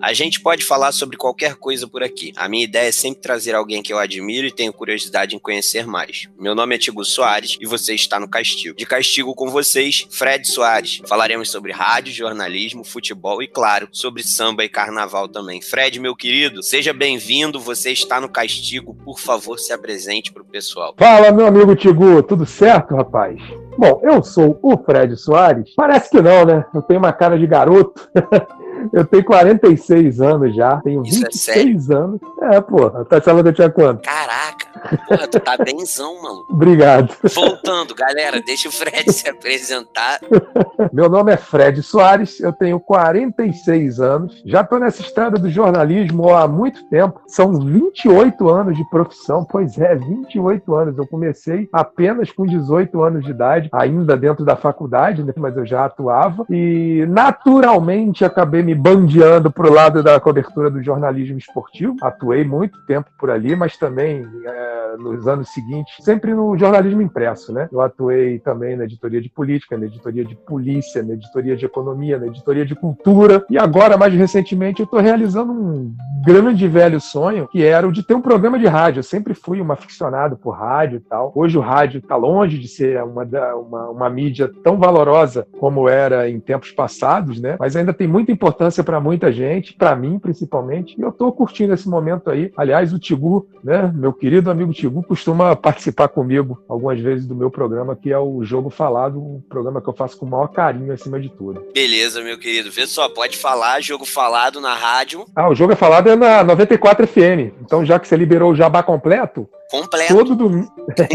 A gente pode falar sobre qualquer coisa por aqui. A minha ideia é sempre trazer alguém que eu admiro e tenho curiosidade em conhecer mais. Meu nome é Tigo Soares e você está no Castigo. De castigo com vocês, Fred Soares. Falaremos sobre rádio, jornalismo, futebol e, claro, sobre samba e carnaval também. Fred, meu querido, seja bem-vindo. Você está no Castigo. Por favor, se apresente para o pessoal. Fala, meu amigo Tigo. Tudo certo, rapaz? Bom, eu sou o Fred Soares. Parece que não, né? Eu tenho uma cara de garoto. Eu tenho 46 anos já, tenho Isso 26 é anos. É, pô, tá achando que eu tinha quanto? Caraca, porra, tu tá benzão, mano. Obrigado. Voltando, galera, deixa o Fred se apresentar. Meu nome é Fred Soares, eu tenho 46 anos, já tô nessa estrada do jornalismo há muito tempo, são 28 anos de profissão, pois é, 28 anos. Eu comecei apenas com 18 anos de idade, ainda dentro da faculdade, né, mas eu já atuava, e naturalmente acabei me bandeando para o lado da cobertura do jornalismo esportivo. Atuei muito tempo por ali, mas também é, nos anos seguintes, sempre no jornalismo impresso. Né? Eu atuei também na editoria de política, na editoria de polícia, na editoria de economia, na editoria de cultura. E agora, mais recentemente, eu estou realizando um grande velho sonho, que era o de ter um programa de rádio. Eu sempre fui uma aficionado por rádio e tal. Hoje o rádio está longe de ser uma, uma, uma mídia tão valorosa como era em tempos passados, né? mas ainda tem muita importância importância para muita gente, para mim principalmente, e eu estou curtindo esse momento aí. Aliás, o Tigu, né, meu querido amigo Tigu, costuma participar comigo algumas vezes do meu programa, que é o Jogo Falado, um programa que eu faço com o maior carinho acima de tudo. Beleza, meu querido. Vê só, pode falar, Jogo Falado na rádio. Ah, o Jogo é Falado é na 94 FM. Então, já que você liberou o jabá completo, Completo. Todo, dom...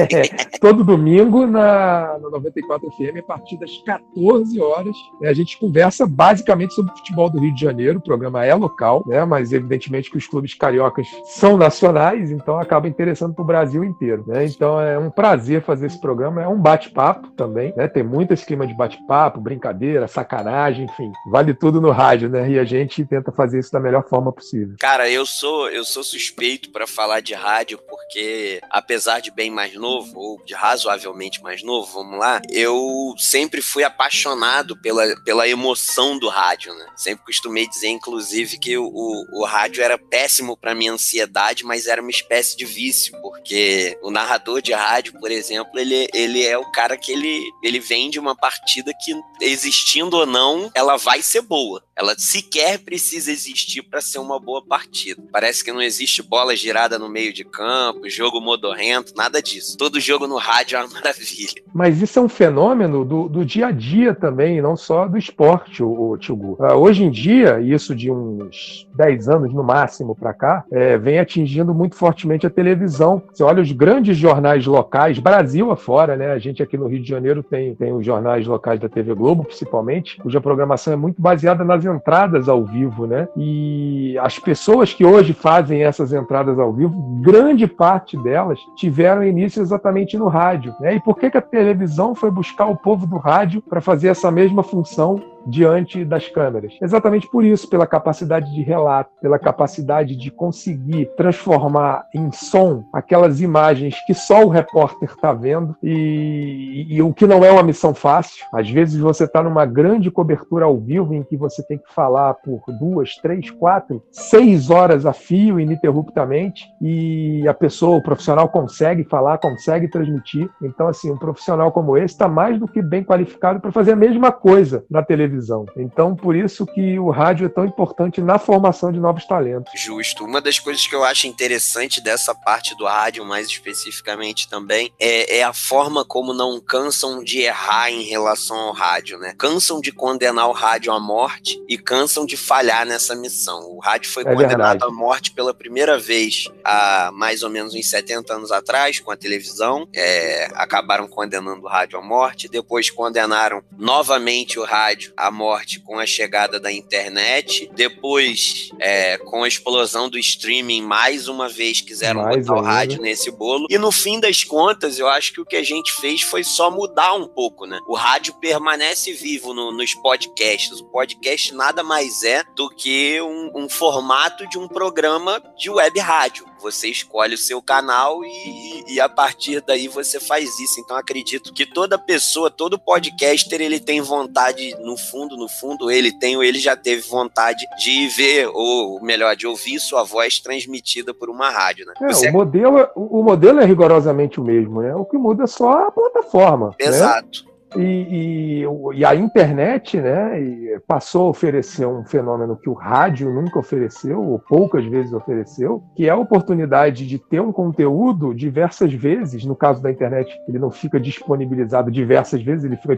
todo domingo na, na 94 FM, a partir das 14 horas, né, a gente conversa basicamente sobre o futebol do Rio de Janeiro. O programa é local, né, mas evidentemente que os clubes cariocas são nacionais, então acaba interessando para o Brasil inteiro. Né? Então é um prazer fazer esse programa. É um bate-papo também, né? tem muito esse clima de bate-papo, brincadeira, sacanagem, enfim, vale tudo no rádio, né? E a gente tenta fazer isso da melhor forma possível. Cara, eu sou eu sou suspeito para falar de rádio porque apesar de bem mais novo, ou de razoavelmente mais novo, vamos lá, eu sempre fui apaixonado pela, pela emoção do rádio, né? Sempre costumei dizer, inclusive, que o, o, o rádio era péssimo para minha ansiedade, mas era uma espécie de vício, porque o narrador de rádio, por exemplo, ele, ele é o cara que ele, ele vende uma partida que, existindo ou não, ela vai ser boa. Ela sequer precisa existir para ser uma boa partida. Parece que não existe bola girada no meio de campo, jogo modorrento, nada disso. Todo jogo no rádio é uma maravilha. Mas isso é um fenômeno do, do dia a dia também, não só do esporte, o, o uh, Hoje em dia, isso de uns 10 anos no máximo para cá, é, vem atingindo muito fortemente a televisão. Você olha os grandes jornais locais, Brasil afora, né? A gente aqui no Rio de Janeiro tem, tem os jornais locais da TV Globo, principalmente, cuja programação é muito baseada nas entradas ao vivo, né? E as pessoas que hoje fazem essas entradas ao vivo, grande parte delas tiveram início exatamente no rádio, né? E por que, que a televisão foi buscar o povo do rádio para fazer essa mesma função diante das câmeras. Exatamente por isso, pela capacidade de relato, pela capacidade de conseguir transformar em som aquelas imagens que só o repórter está vendo e, e, o que não é uma missão fácil. Às vezes você está numa grande cobertura ao vivo em que você tem que falar por duas, três, quatro, seis horas a fio ininterruptamente e a pessoa, o profissional consegue falar, consegue transmitir. Então, assim, um profissional como esse está mais do que bem qualificado para fazer a mesma coisa na televisão televisão. Então, por isso que o rádio é tão importante na formação de novos talentos. Justo. Uma das coisas que eu acho interessante dessa parte do rádio, mais especificamente também, é, é a forma como não cansam de errar em relação ao rádio, né? Cansam de condenar o rádio à morte e cansam de falhar nessa missão. O rádio foi é condenado verdade. à morte pela primeira vez há mais ou menos uns 70 anos atrás, com a televisão. É, acabaram condenando o rádio à morte, depois condenaram novamente o rádio a morte com a chegada da internet. Depois, é, com a explosão do streaming, mais uma vez quiseram mais botar o rádio nesse bolo. E no fim das contas, eu acho que o que a gente fez foi só mudar um pouco, né? O rádio permanece vivo no, nos podcasts. O podcast nada mais é do que um, um formato de um programa de web rádio Você escolhe o seu canal e, e a partir daí você faz isso. Então acredito que toda pessoa, todo podcaster, ele tem vontade, no fundo, no fundo, ele tem ou ele já teve vontade de ver, ou melhor, de ouvir sua voz transmitida por uma rádio. Né? É, você... o, modelo, é, o modelo é rigorosamente o mesmo, né? O que muda é só a plataforma. Né? Exato. Né? E, e, e, a internet né, passou a oferecer um fenômeno que o rádio nunca ofereceu, ou poucas vezes ofereceu, que é a oportunidade de ter um conteúdo diversas vezes. No caso da internet, ele não fica disponibilizado diversas vezes, ele fica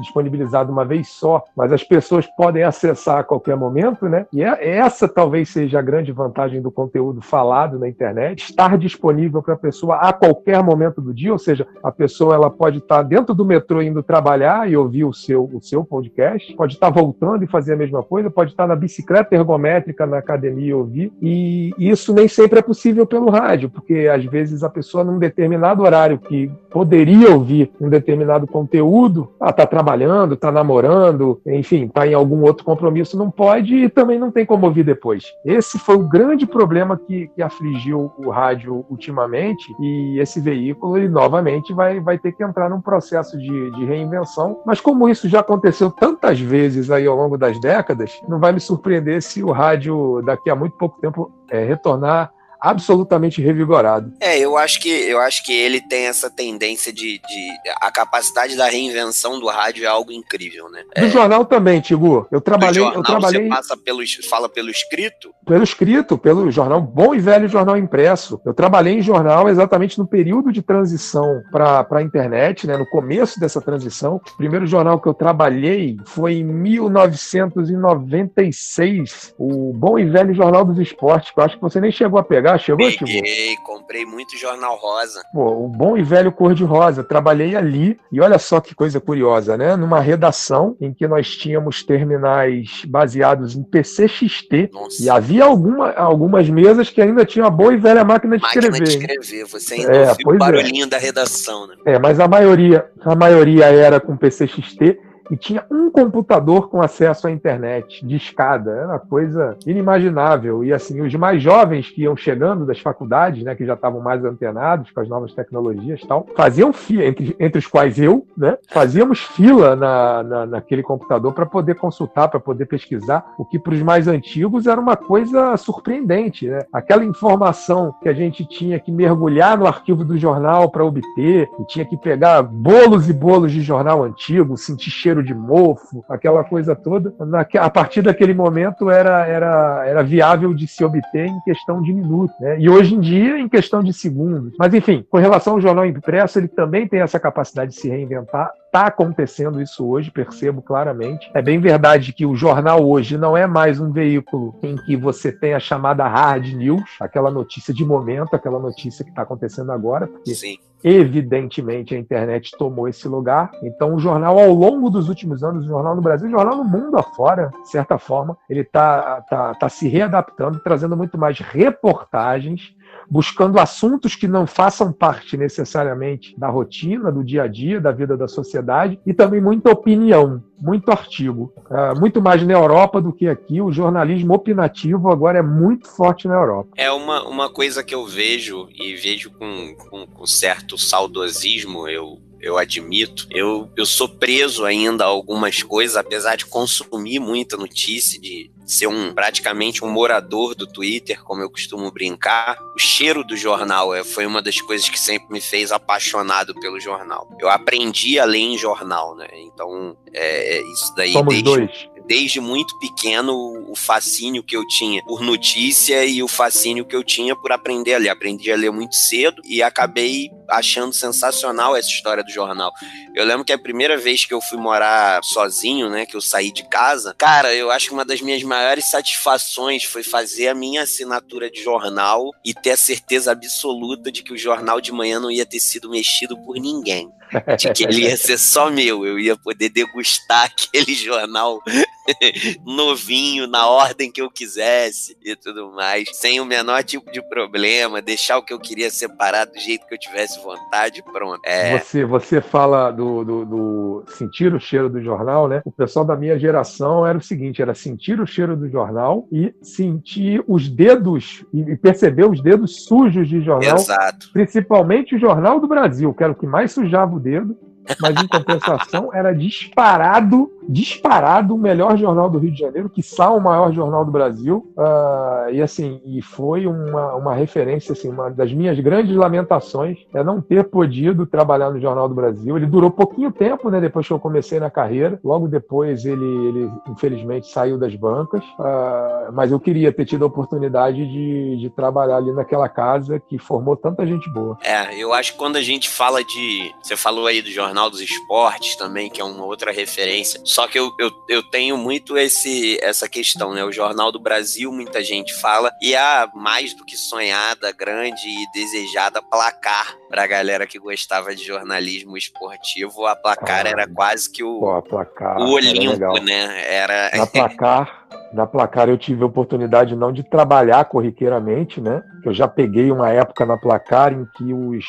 disponibilizado uma vez só, mas as pessoas podem acessar a qualquer momento, né? E é, essa talvez seja a grande vantagem do conteúdo falado na internet, estar disponível para a pessoa a qualquer momento do dia, ou seja, a pessoa ela pode estar dentro do metrô indo trabalhar e ouvir o seu, o seu podcast, pode estar voltando e fazer a mesma coisa, pode estar na bicicleta ergométrica na academia e ouvir. E isso nem sempre é possível pelo rádio, porque às vezes a pessoa, num determinado horário que poderia ouvir um determinado conteúdo, está trabalhando, está namorando, enfim, está em algum outro compromisso, não pode e também não tem como ouvir depois. Esse foi o grande problema que, que afligiu o rádio ultimamente e esse veículo, ele novamente vai, vai ter que entrar num processo de, de reinvenção. Mas como isso já aconteceu tantas vezes aí ao longo das décadas, não vai me surpreender se o rádio daqui a muito pouco tempo é, retornar absolutamente revigorado. É, eu acho que eu acho que ele tem essa tendência de, de a capacidade da reinvenção do rádio é algo incrível, né? Do é... jornal também, Tigu. Eu trabalhei, jornal, eu trabalhei. Você passa pelo, fala pelo escrito? Pelo escrito, pelo jornal bom e velho jornal impresso. Eu trabalhei em jornal exatamente no período de transição para a internet, né? No começo dessa transição, o primeiro jornal que eu trabalhei foi em 1996, o bom e velho jornal dos esportes. Que eu acho que você nem chegou a pegar chegou, Peguei, comprei muito jornal rosa. Pô, o bom e velho cor-de-rosa. Trabalhei ali e olha só que coisa curiosa, né? Numa redação em que nós tínhamos terminais baseados em PCXT Nossa. e havia alguma, algumas mesas que ainda tinham a boa e velha máquina de máquina escrever. Máquina de escrever, você ainda é, ouviu o é. barulhinho é. da redação, né? É, mas a maioria, a maioria era com PCXT e tinha um computador com acesso à internet de escada. Era uma coisa inimaginável. E assim, os mais jovens que iam chegando das faculdades, né, que já estavam mais antenados com as novas tecnologias e tal, faziam fila, entre, entre os quais eu, né, fazíamos fila na, na naquele computador para poder consultar, para poder pesquisar, o que para os mais antigos era uma coisa surpreendente. Né? Aquela informação que a gente tinha que mergulhar no arquivo do jornal para obter, e tinha que pegar bolos e bolos de jornal antigo, sentir cheiro cheiro de mofo, aquela coisa toda. Na, a partir daquele momento era, era, era viável de se obter em questão de minutos, né? E hoje em dia, em questão de segundos. Mas, enfim, com relação ao jornal impresso, ele também tem essa capacidade de se reinventar. Está acontecendo isso hoje, percebo claramente. É bem verdade que o jornal hoje não é mais um veículo em que você tem a chamada hard news, aquela notícia de momento, aquela notícia que está acontecendo agora, porque Sim. evidentemente a internet tomou esse lugar. Então o jornal, ao longo dos últimos anos, o jornal no Brasil, o jornal no mundo afora, de certa forma, ele está tá, tá se readaptando, trazendo muito mais reportagens buscando assuntos que não façam parte necessariamente da rotina, do dia a dia, da vida da sociedade, e também muita opinião, muito artigo. É, muito mais na Europa do que aqui. O jornalismo opinativo agora é muito forte na Europa. É uma, uma coisa que eu vejo, e vejo com, com, com certo saudosismo, eu eu admito. Eu, eu sou preso ainda a algumas coisas, apesar de consumir muita notícia, de ser um praticamente um morador do Twitter, como eu costumo brincar. O cheiro do jornal é, foi uma das coisas que sempre me fez apaixonado pelo jornal. Eu aprendi a ler em jornal, né? Então, é, é isso daí Somos desde, dois desde muito pequeno o fascínio que eu tinha por notícia e o fascínio que eu tinha por aprender a ler. Aprendi a ler muito cedo e acabei achando sensacional essa história do jornal. Eu lembro que a primeira vez que eu fui morar sozinho, né, que eu saí de casa, cara, eu acho que uma das minhas maiores satisfações foi fazer a minha assinatura de jornal e ter a certeza absoluta de que o jornal de manhã não ia ter sido mexido por ninguém. De que ele ia ser só meu, eu ia poder degustar aquele jornal novinho, na ordem que eu quisesse e tudo mais, sem o menor tipo de problema, deixar o que eu queria separar do jeito que eu tivesse vontade, pronto. É... Você, você fala do, do, do, sentir o cheiro do jornal, né? O pessoal da minha geração era o seguinte: era sentir o cheiro do jornal e sentir os dedos e perceber os dedos sujos de jornal. Exato. Principalmente o Jornal do Brasil, que era o que mais sujava o dedo mas em compensação era disparado, disparado o melhor jornal do Rio de Janeiro, que o maior jornal do Brasil, uh, e assim, e foi uma, uma referência, assim, uma das minhas grandes lamentações é não ter podido trabalhar no Jornal do Brasil. Ele durou pouquinho tempo, né, depois que eu comecei na carreira, logo depois ele, ele infelizmente saiu das bancas, uh, mas eu queria ter tido a oportunidade de, de trabalhar ali naquela casa que formou tanta gente boa. É, eu acho que quando a gente fala de, você falou aí do jornal Jornal dos Esportes também, que é uma outra referência. Só que eu, eu, eu tenho muito esse, essa questão, né? O Jornal do Brasil, muita gente fala, e a mais do que sonhada, grande e desejada placar para a galera que gostava de jornalismo esportivo. A placar ah, era quase que o, pô, placar, o Olimpo, era né? Era... Na placar, na placar eu tive a oportunidade não de trabalhar corriqueiramente, né? Eu já peguei uma época na placar em que os,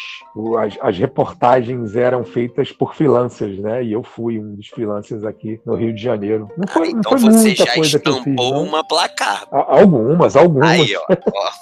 as, as reportagens eram feitas por freelancers, né? E eu fui um dos freelancers aqui no Rio de Janeiro. Não foi, ah, então não foi muita coisa que eu fiz. Não. uma placar. Algumas, algumas. Aí, ó.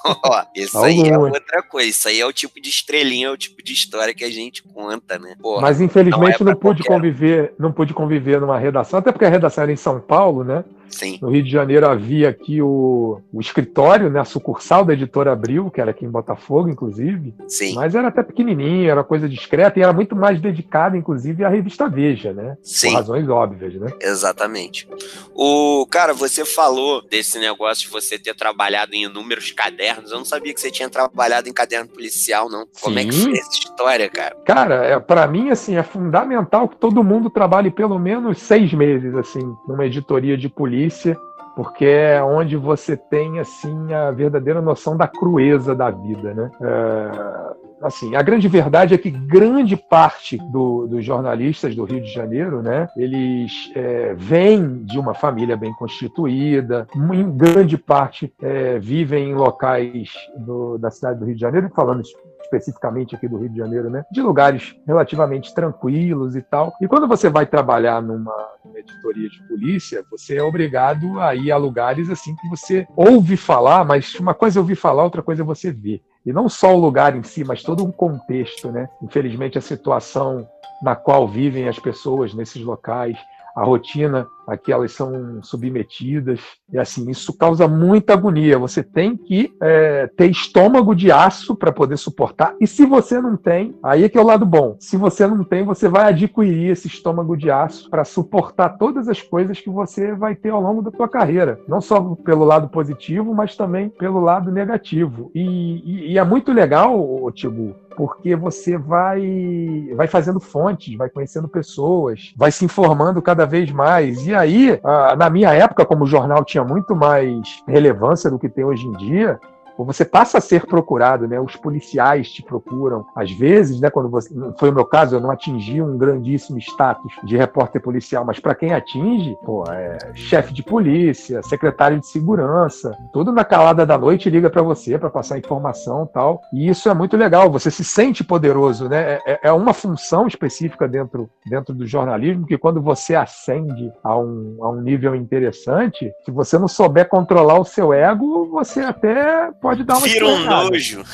ó, ó isso aí é outra coisa. Isso aí é o tipo de estrelinha, é o tipo de história que a gente conta, né? Porra, Mas infelizmente não, é não pude conviver, não pude conviver numa redação, até porque a redação era em São Paulo, né? Sim. No Rio de Janeiro havia aqui o, o escritório, né, a sucursal da editora Abril, que era aqui em Botafogo, inclusive. Sim. Mas era até pequenininho, era coisa discreta e era muito mais dedicada, inclusive, à revista Veja, né? Sim. Por razões óbvias, né? Exatamente. O cara, você falou desse negócio de você ter trabalhado em inúmeros cadernos. Eu não sabia que você tinha trabalhado em caderno policial, não. Como Sim. é que foi essa história, cara? Cara, é, para mim, assim, é fundamental que todo mundo trabalhe pelo menos seis meses, assim, numa editoria de polícia polícia, porque é onde você tem assim a verdadeira noção da crueza da vida, né? É, assim, a grande verdade é que grande parte do, dos jornalistas do Rio de Janeiro, né, eles é, vêm de uma família bem constituída, em grande parte é, vivem em locais do, da cidade do Rio de Janeiro, falando especificamente aqui do Rio de Janeiro, né? De lugares relativamente tranquilos e tal. E quando você vai trabalhar numa, numa editoria de polícia, você é obrigado a ir a lugares assim que você ouve falar, mas uma coisa é ouvir falar, outra coisa é você ver. E não só o lugar em si, mas todo um contexto, né? Infelizmente, a situação na qual vivem as pessoas nesses locais, a rotina a que elas são submetidas. E assim, isso causa muita agonia. Você tem que é, ter estômago de aço para poder suportar. E se você não tem, aí é que é o lado bom. Se você não tem, você vai adquirir esse estômago de aço para suportar todas as coisas que você vai ter ao longo da sua carreira. Não só pelo lado positivo, mas também pelo lado negativo. E, e, e é muito legal, Tibu, porque você vai vai fazendo fontes, vai conhecendo pessoas, vai se informando cada vez mais. E e aí, na minha época, como o jornal tinha muito mais relevância do que tem hoje em dia, você passa a ser procurado, né? Os policiais te procuram. Às vezes, né, quando você, foi o meu caso, eu não atingi um grandíssimo status de repórter policial, mas para quem atinge, pô, é chefe de polícia, secretário de segurança, tudo na calada da noite liga para você para passar informação, tal. E isso é muito legal. Você se sente poderoso, né? É, é uma função específica dentro dentro do jornalismo que quando você ascende a um, a um nível interessante, se você não souber controlar o seu ego, você até pode dar uma Vira um nojo.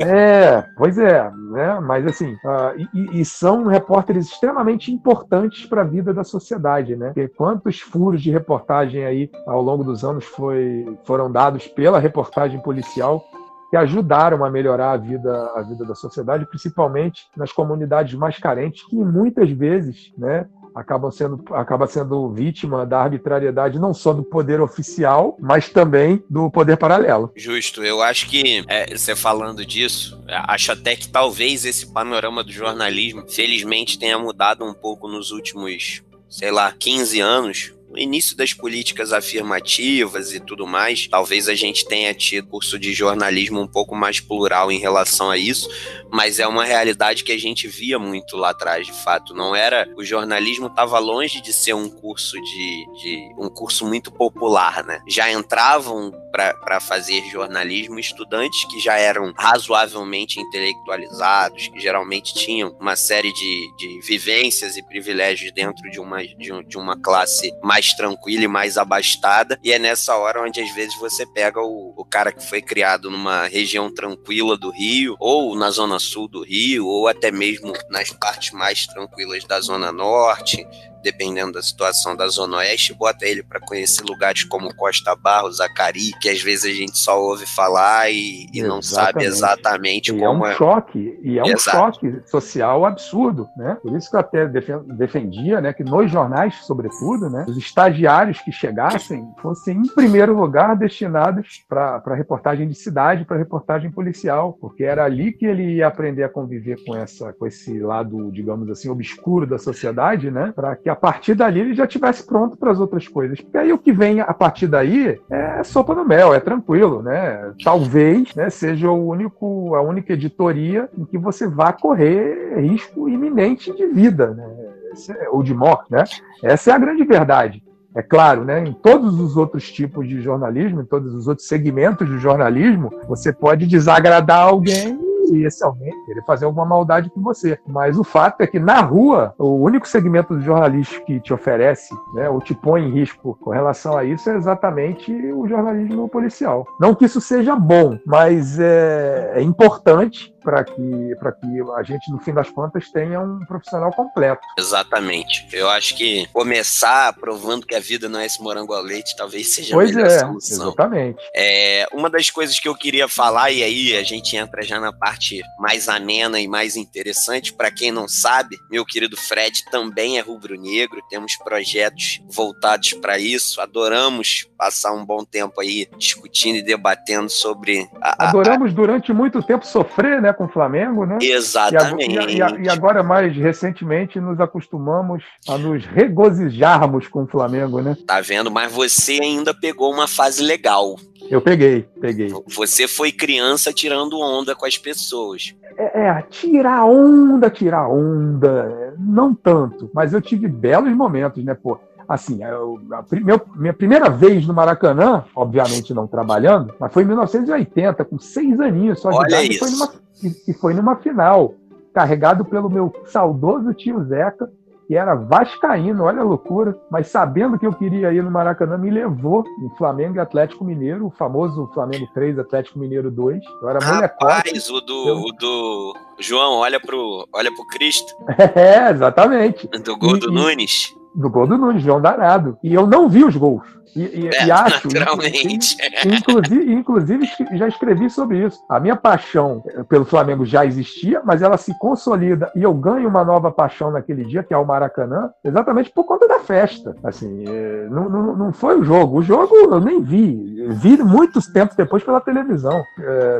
É, pois é, né? Mas assim, uh, e, e, são repórteres extremamente importantes para a vida da sociedade, né? Porque quantos furos de reportagem aí ao longo dos anos foi, foram dados pela reportagem policial que ajudaram a melhorar a vida, a vida da sociedade, principalmente nas comunidades mais carentes, que muitas vezes, né, acaba sendo, acaba sendo vítima da arbitrariedade não só do poder oficial, mas também do poder paralelo. Justo. Eu acho que, é, você falando disso, acho até que talvez esse panorama do jornalismo, felizmente, tenha mudado um pouco nos últimos sei lá, 15 anos, no início das políticas afirmativas e tudo mais, talvez a gente tenha tido curso de jornalismo um pouco mais plural em relação a isso, mas é uma realidade que a gente via muito lá atrás, de fato. Não era. O jornalismo estava longe de ser um curso de, de, um curso muito popular, né? Já entravam para fazer jornalismo estudantes que já eram razoavelmente intelectualizados, que geralmente tinham uma série de, de vivências e privilégios dentro de uma, de, de uma classe mais tranquila e mais abastada. E é nessa hora onde às vezes você pega o, o cara que foi criado numa região tranquila do Rio, ou na zona sul do Rio, ou até mesmo nas partes mais tranquilas da zona norte, dependendo da situação da Zona Oeste, bota ele para conhecer lugares como Costa Barros, Acari, que às vezes a gente só ouve falar e, e não sabe exatamente e como é. um é... choque, e é um Exato. choque social absurdo, né? Por isso que eu até defendia, né, que nos jornais, sobretudo, né, os estagiários que chegassem fossem, em primeiro lugar, destinados para reportagem de cidade, para reportagem policial, porque era ali que ele ia aprender a conviver com, essa, com esse lado, digamos assim, obscuro da sociedade, né, para que a partir dali ele já tivesse pronto para as outras coisas. Porque aí o que vem a partir daí é sopa no mel, é tranquilo, né? Talvez né, seja o único, a única editoria em que você vá correr risco iminente de vida, né? É, ou de morte, né? Essa é a grande verdade. É claro, né, em todos os outros tipos de jornalismo, em todos os outros segmentos de jornalismo, você pode desagradar alguém e esse alguém querer fazer alguma maldade com você. Mas o fato é que na rua, o único segmento do jornalismo que te oferece, né, ou te põe em risco com relação a isso, é exatamente o jornalismo policial. Não que isso seja bom, mas é, é importante para que, que a gente, no fim das contas, tenha um profissional completo. Exatamente. Eu acho que começar provando que a vida não é esse morango ao leite talvez seja pois a melhor é, solução. Exatamente. É, uma das coisas que eu queria falar, e aí a gente entra já na parte mais amena e mais interessante, para quem não sabe, meu querido Fred também é rubro-negro, temos projetos voltados para isso, adoramos passar um bom tempo aí discutindo e debatendo sobre. A, Adoramos a... durante muito tempo sofrer, né? Com o Flamengo, né? Exatamente. E, e, e, agora, mais recentemente, nos acostumamos a nos regozijarmos com o Flamengo, né? Tá vendo? Mas você ainda pegou uma fase legal. Eu peguei, peguei. Você foi criança tirando onda com as pessoas. É, é tirar onda, tirar onda. Não tanto, mas eu tive belos momentos, né, pô? assim, eu, a, meu, minha primeira vez no Maracanã, obviamente não trabalhando, mas foi em 1980, com seis aninhos só de Olha idade, isso. Foi numa, e, e foi numa final, carregado pelo meu saudoso tio Zeca, que era vascaíno, olha a loucura, mas sabendo que eu queria ir no Maracanã, me levou em Flamengo e Atlético Mineiro, o famoso Flamengo 3, Atlético Mineiro 2. Eu era Rapaz, o do, eu... o do João, olha pro, olha pro Cristo. É, exatamente. Do gol e, do Nunes. Do gol do Nunes, João Danado. E eu não vi os gols. E, e, é, e acho, naturalmente. Inclusive, inclusive, já escrevi sobre isso. A minha paixão pelo Flamengo já existia, mas ela se consolida e eu ganho uma nova paixão naquele dia, que é o Maracanã, exatamente por conta da festa. Assim, é, não, não, não foi o jogo. O jogo eu nem vi. Vi muitos tempos depois pela televisão,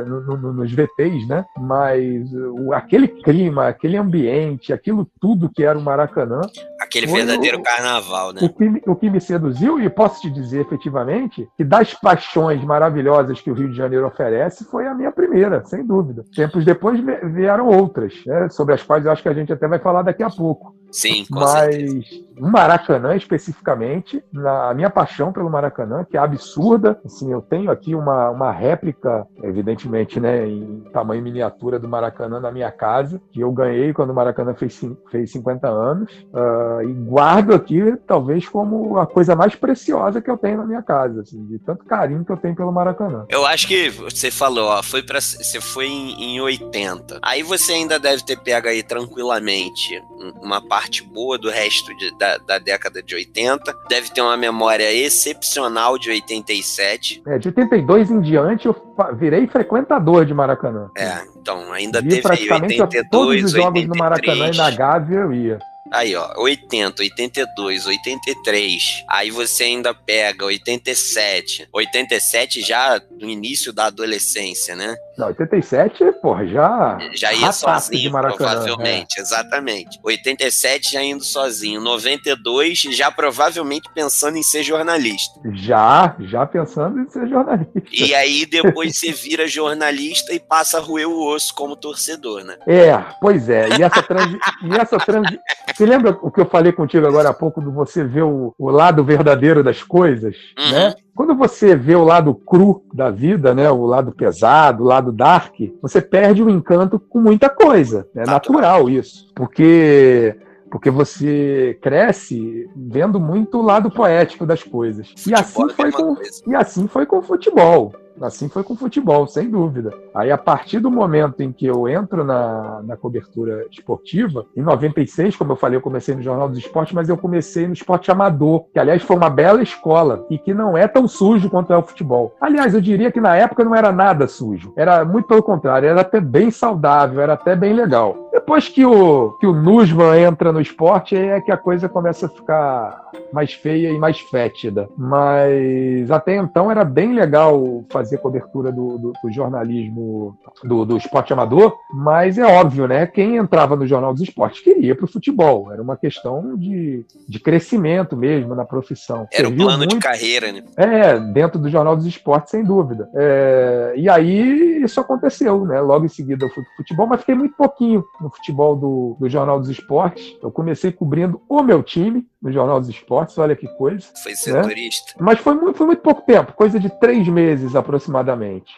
no, no, nos VTs, né? Mas aquele clima, aquele ambiente, aquilo tudo que era o Maracanã. Aquele verdadeiro o, carnaval, né? O que, o que me seduziu, e posso te dizer efetivamente que das paixões maravilhosas que o Rio de Janeiro oferece, foi a minha primeira, sem dúvida. Tempos depois vieram outras, né, sobre as quais eu acho que a gente até vai falar daqui a pouco. Sim, com Mas certeza. o Maracanã, especificamente, na minha paixão pelo Maracanã, que é absurda, assim, eu tenho aqui uma, uma réplica, evidentemente, né, em tamanho miniatura do Maracanã na minha casa, que eu ganhei quando o Maracanã fez, fez 50 anos, uh, e guardo aqui, talvez, como a coisa mais preciosa que eu tenho na minha casa, assim, de tanto carinho que eu tenho pelo Maracanã. Eu acho que você falou, ó, foi para você foi em, em 80. Aí você ainda deve ter pego aí tranquilamente uma parte parte boa do resto de, da, da, década de 80. Deve ter uma memória excepcional de 87. É, de 82 em diante eu virei frequentador de Maracanã. É, então ainda Vi teve praticamente 82, todos os jogos 83. no Maracanã e na Gávea eu ia. Aí, ó, 80, 82, 83. Aí você ainda pega 87. 87 já no início da adolescência, né? Não, 87, porra, já. Já ia sozinho, provavelmente, é. exatamente. 87 já indo sozinho. 92 já provavelmente pensando em ser jornalista. Já, já pensando em ser jornalista. E aí depois você vira jornalista e passa a roer o osso como torcedor, né? É, pois é. E essa transi... e essa transi... Você lembra o que eu falei contigo agora há pouco do você ver o, o lado verdadeiro das coisas, uhum. né? Quando você vê o lado cru da vida, né, o lado pesado, o lado dark, você perde o encanto com muita coisa. É natural isso, porque porque você cresce vendo muito o lado poético das coisas. E assim foi com, e assim foi com o futebol. Assim foi com o futebol, sem dúvida. Aí, a partir do momento em que eu entro na, na cobertura esportiva, em 96, como eu falei, eu comecei no Jornal dos Esportes, mas eu comecei no esporte amador, que, aliás, foi uma bela escola e que não é tão sujo quanto é o futebol. Aliás, eu diria que na época não era nada sujo. Era muito pelo contrário, era até bem saudável, era até bem legal. Depois que o, que o Nusman entra no esporte, é que a coisa começa a ficar mais feia e mais fétida. Mas até então era bem legal fazer cobertura do, do, do jornalismo do, do, esporte amador, mas é óbvio, né? Quem entrava no Jornal dos Esportes queria para o futebol. Era uma questão de, de crescimento mesmo na profissão. Era um plano muito, de carreira, né? É, dentro do Jornal dos Esportes, sem dúvida. É, e aí isso aconteceu, né? Logo em seguida eu fui pro futebol, mas fiquei muito pouquinho no futebol do, do Jornal dos Esportes. Eu comecei cobrindo o meu time, no Jornal dos Esportes, olha que coisa. Foi setorista. Né? Mas foi muito, foi muito pouco tempo, coisa de três meses aproximadamente.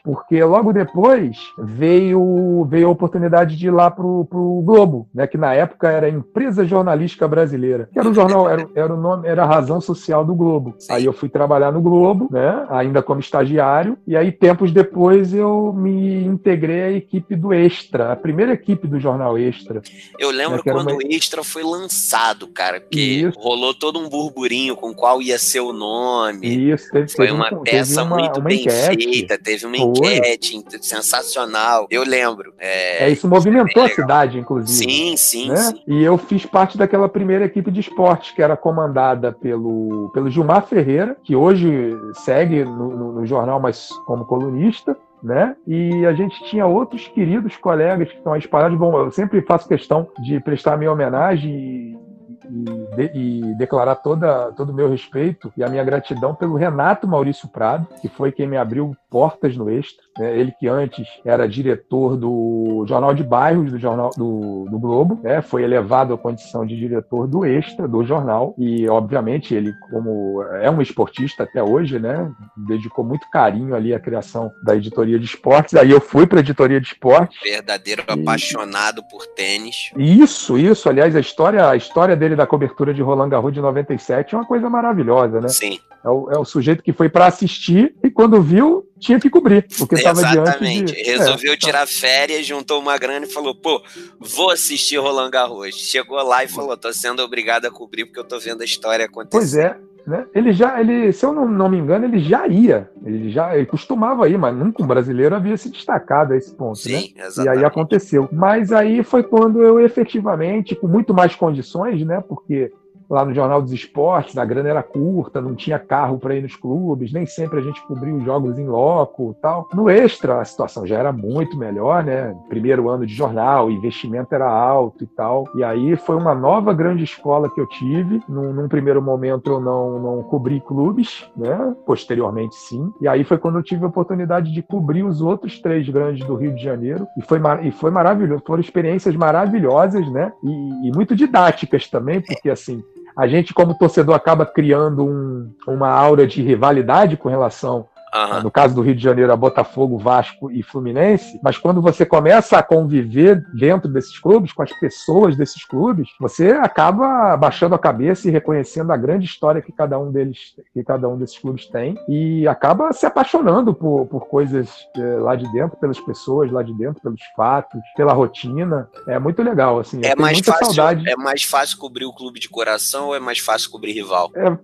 Porque logo depois veio, veio a oportunidade de ir lá pro, pro Globo, né? Que na época era Empresa Jornalística Brasileira. Que era o jornal, era, era o nome, era a razão social do Globo. Sim. Aí eu fui trabalhar no Globo, né? Ainda como estagiário. E aí, tempos depois, eu me integrei à equipe do Extra, a primeira equipe do jornal Extra. Eu lembro né, quando uma... o Extra foi lançado, cara, porque Isso rolou todo um burburinho com qual ia ser o nome. Isso, teve, Foi uma teve peça uma, muito uma bem enquete. Feita, teve uma Foi. enquete sensacional. Eu lembro. É, é isso movimentou a cidade, inclusive. Sim, sim, né? sim, E eu fiz parte daquela primeira equipe de esportes, que era comandada pelo, pelo Gilmar Ferreira, que hoje segue no, no, no jornal, mas como colunista né? E a gente tinha outros queridos colegas que estão espalhados. Bom, eu sempre faço questão de prestar minha homenagem e, de, e, declarar toda, todo o meu respeito e a minha gratidão pelo Renato Maurício Prado, que foi quem me abriu portas no Extra. Né? Ele que antes era diretor do Jornal de Bairros do, jornal, do, do Globo, né? foi elevado à condição de diretor do Extra, do jornal, e obviamente ele, como é um esportista até hoje, né? dedicou muito carinho ali à criação da editoria de esportes. Aí eu fui para a editoria de esportes. Verdadeiro e... apaixonado por tênis. Isso, isso. Aliás, a história, a história dele da cobertura de Roland Garros de 97 é uma coisa maravilhosa, né? Sim. É o, é o sujeito que foi para assistir e quando viu, tinha que cobrir, porque estava diante de... Resolveu é, tirar férias, juntou uma grana e falou, pô, vou assistir Roland Garros. Chegou lá e falou, tô sendo obrigado a cobrir porque eu tô vendo a história acontecer. Pois é, né? Ele já, ele, se eu não, não me engano, ele já ia, ele já ele costumava ir, mas nunca um brasileiro havia se destacado a esse ponto, Sim, né? Exatamente. E aí aconteceu. Mas aí foi quando eu efetivamente, com muito mais condições, né? Porque lá no Jornal dos Esportes, a grana era curta, não tinha carro para ir nos clubes, nem sempre a gente cobria os jogos em loco tal. No extra, a situação já era muito melhor, né? Primeiro ano de jornal, o investimento era alto e tal. E aí foi uma nova grande escola que eu tive. Num, num primeiro momento eu não, não cobri clubes, né? Posteriormente sim. E aí foi quando eu tive a oportunidade de cobrir os outros três grandes do Rio de Janeiro. E foi, e foi maravilhoso. Foram experiências maravilhosas, né? E, e muito didáticas também, porque assim, a gente, como torcedor, acaba criando um, uma aura de rivalidade com relação Uhum. No caso do Rio de Janeiro, a Botafogo, Vasco e Fluminense. Mas quando você começa a conviver dentro desses clubes, com as pessoas desses clubes, você acaba baixando a cabeça e reconhecendo a grande história que cada um deles, que cada um desses clubes tem, e acaba se apaixonando por, por coisas é, lá de dentro, pelas pessoas lá de dentro, pelos fatos, pela rotina. É muito legal, assim. É mais fácil. Saudade. É mais fácil cobrir o clube de coração ou é mais fácil cobrir rival? É,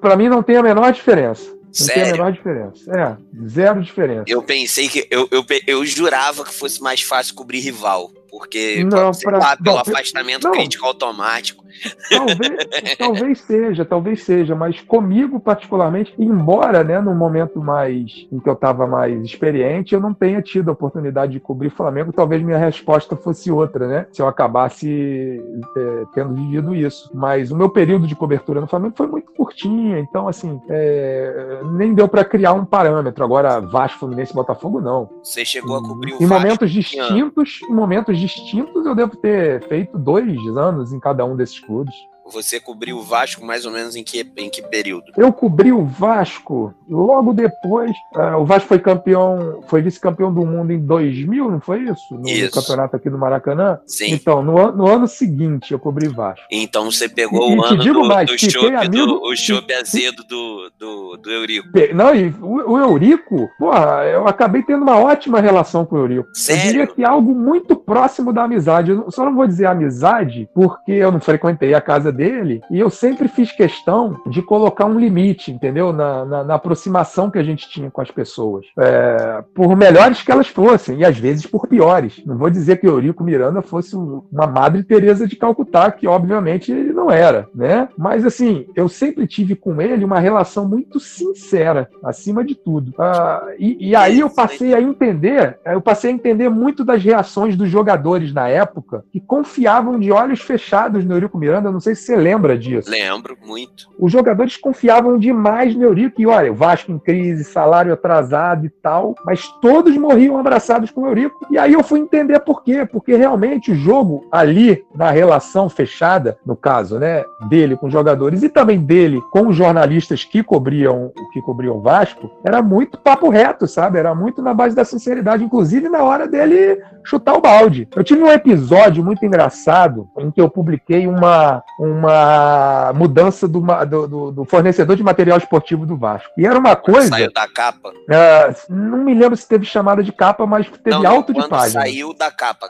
para mim não tem a menor diferença. Não Sério? tem a menor diferença. É, zero diferença. Eu pensei que. Eu, eu, eu jurava que fosse mais fácil cobrir rival. Porque não, ser pra... lá, pelo não, afastamento não. crítico automático. Talvez, talvez seja, talvez seja, mas comigo particularmente, embora, né, no momento mais em que eu estava mais experiente, eu não tenha tido a oportunidade de cobrir Flamengo, talvez minha resposta fosse outra, né? Se eu acabasse é, tendo vivido isso. Mas o meu período de cobertura no Flamengo foi muito curtinho, então assim, é, nem deu para criar um parâmetro. Agora, Vasco, Fluminense Botafogo, não. Você chegou a cobrir o Em Vasco, momentos distintos, em momentos distintos, eu devo ter feito dois anos em cada um desses clubes. Você cobriu o Vasco mais ou menos em que, em que período? Eu cobri o Vasco logo depois. Uh, o Vasco foi campeão, foi vice-campeão do mundo em 2000, não foi isso? No, isso. campeonato aqui do Maracanã? Sim. Então, no, no ano seguinte eu cobri Vasco. Então você pegou e, o ano do, mais, do chope amigo, do, o chope azedo do, do, do Eurico. Não, e o, o Eurico, porra, eu acabei tendo uma ótima relação com o Eurico. Sério? Eu diria que é algo muito próximo da amizade. Eu só não vou dizer amizade, porque eu não frequentei a casa dele, e eu sempre fiz questão de colocar um limite, entendeu? Na, na, na aproximação que a gente tinha com as pessoas. É, por melhores que elas fossem, e às vezes por piores. Não vou dizer que Eurico Miranda fosse uma Madre Teresa de Calcutá, que obviamente ele não era, né? Mas assim, eu sempre tive com ele uma relação muito sincera, acima de tudo. Ah, e, e aí eu passei a entender, eu passei a entender muito das reações dos jogadores na época, que confiavam de olhos fechados no Eurico Miranda, não sei se você lembra disso? Lembro, muito. Os jogadores confiavam demais no Eurico, e olha, o Vasco em crise, salário atrasado e tal, mas todos morriam abraçados com o Eurico. E aí eu fui entender por quê. Porque realmente o jogo ali, na relação fechada, no caso, né, dele com os jogadores e também dele com os jornalistas que cobriam que cobriam o Vasco, era muito papo reto, sabe? Era muito na base da sinceridade, inclusive na hora dele chutar o balde. Eu tive um episódio muito engraçado em que eu publiquei uma, uma mudança do, do, do, fornecedor de material esportivo do Vasco. E era uma coisa. Saiu da capa? Uh, não me lembro se teve chamada de capa, mas teve não, alto de página. Saiu da capa,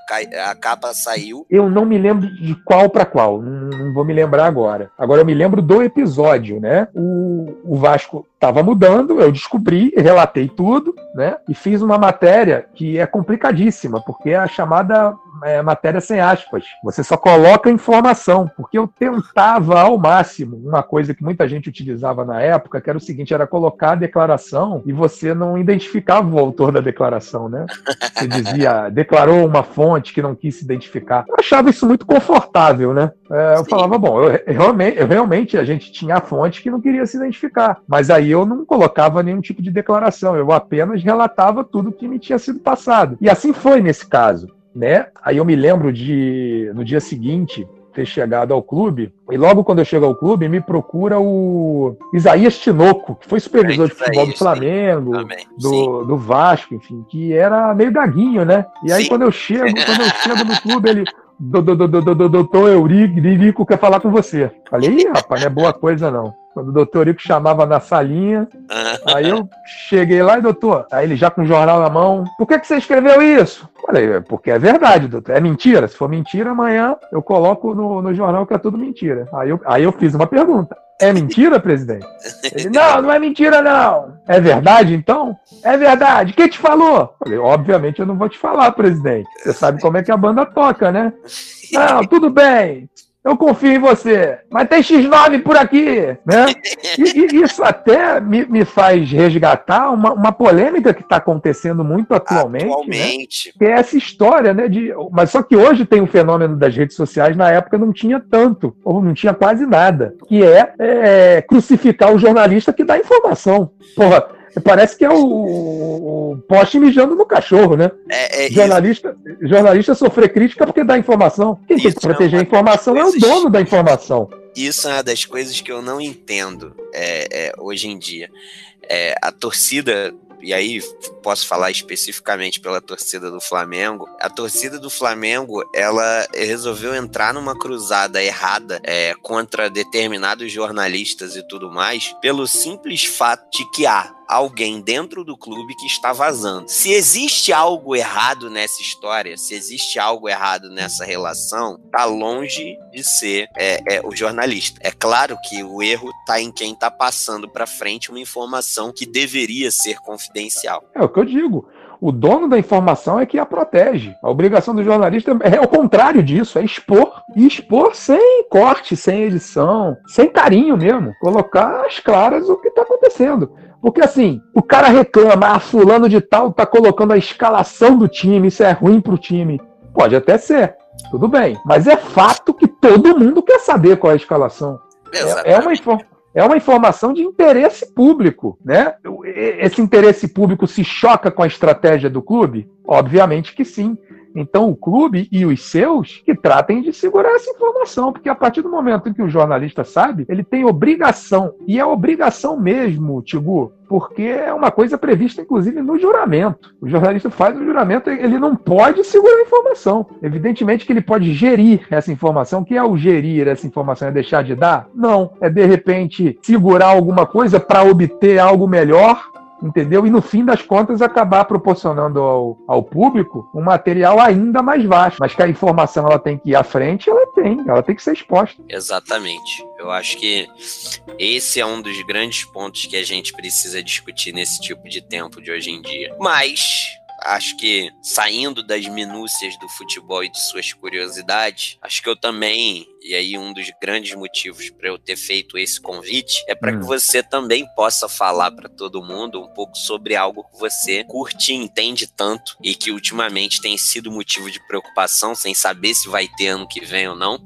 a capa saiu. Eu não me lembro de qual para qual, não, não, vou me lembrar agora. Agora eu me lembro do episódio, né? O, o Vasco estava mudando, eu descobri, relatei tudo, né? E fiz uma matéria que é complicadíssima, porque é a chamada é, matéria sem aspas. Você só coloca informação, porque eu tentava ao máximo uma coisa que muita gente utilizava na época, que era o seguinte: era colocar a declaração e você não identificava o autor da declaração, né? Você dizia, declarou uma fonte que não quis se identificar. Eu achava isso muito confortável, né? É, eu Sim. falava, bom, eu, eu, realmente, eu, realmente a gente tinha a fonte que não queria se identificar, mas aí eu não colocava nenhum tipo de declaração, eu apenas relatava tudo que me tinha sido passado. E assim foi nesse caso né? Aí eu me lembro de, no dia seguinte, ter chegado ao clube, e logo quando eu chego ao clube, me procura o Isaías Tinoco, que foi supervisor de futebol do Flamengo, do, do Vasco, enfim, que era meio gaguinho, né? E aí sim. quando eu chego, quando eu chego no clube, ele. Doutor Eurico quer falar com você. Falei, Ih, rapaz, não é boa coisa não. Quando o doutor Ico chamava na salinha, aí eu cheguei lá e, doutor, aí ele já com o jornal na mão, por que, que você escreveu isso? Falei, é porque é verdade, doutor. É mentira. Se for mentira, amanhã eu coloco no, no jornal que é tudo mentira. Aí eu, aí eu fiz uma pergunta. É mentira, presidente? Ele, não, não é mentira, não. É verdade, então? É verdade. Quem te falou? Falei, obviamente eu não vou te falar, presidente. Você sabe como é que a banda toca, né? Não, tudo bem eu confio em você. Mas tem X9 por aqui, né? E, e isso até me, me, faz resgatar uma, uma polêmica que está acontecendo muito atualmente. Né? Atualmente. Né? Que é essa história, né? De, mas só que hoje tem o fenômeno das redes sociais, na época não tinha tanto, ou não tinha quase nada, que é, é crucificar o jornalista que dá informação. Porra, Parece que é o, o poste mijando no cachorro, né? É, é, jornalista, jornalista sofrer crítica porque dá informação. Quem tem que proteger é a informação é o dono da informação. Isso é uma das coisas que eu não entendo é, é, hoje em dia. É, a torcida e aí posso falar especificamente pela torcida do Flamengo. A torcida do Flamengo, ela resolveu entrar numa cruzada errada é, contra determinados jornalistas e tudo mais, pelo simples fato de que há alguém dentro do clube que está vazando. Se existe algo errado nessa história, se existe algo errado nessa relação, tá longe de ser é, é, o jornalista. É claro que o erro tá em quem tá passando para frente uma informação que deveria ser confidencial. É o que eu digo. O dono da informação é que a protege. A obrigação do jornalista é o contrário disso, é expor. E expor sem corte, sem edição, sem carinho mesmo. Colocar às claras o que está acontecendo. Porque assim, o cara reclama, ah, fulano de tal tá colocando a escalação do time, isso é ruim pro time. Pode até ser, tudo bem. Mas é fato que todo mundo quer saber qual é a escalação. É, é, uma, é uma informação de interesse público, né? Esse interesse público se choca com a estratégia do clube? Obviamente que sim. Então, o clube e os seus que tratem de segurar essa informação, porque a partir do momento em que o jornalista sabe, ele tem obrigação, e é obrigação mesmo, Tigu, porque é uma coisa prevista, inclusive, no juramento. O jornalista faz o juramento, ele não pode segurar a informação. Evidentemente que ele pode gerir essa informação. O que é o gerir essa informação? É deixar de dar? Não. É, de repente, segurar alguma coisa para obter algo melhor entendeu? E no fim das contas acabar proporcionando ao, ao público um material ainda mais vasto. Mas que a informação ela tem que ir à frente, ela tem, ela tem que ser exposta. Exatamente. Eu acho que esse é um dos grandes pontos que a gente precisa discutir nesse tipo de tempo de hoje em dia. Mas acho que saindo das minúcias do futebol e de suas curiosidades, acho que eu também, e aí um dos grandes motivos para eu ter feito esse convite é para hum. que você também possa falar para todo mundo um pouco sobre algo que você curte e entende tanto e que ultimamente tem sido motivo de preocupação, sem saber se vai ter ano que vem ou não,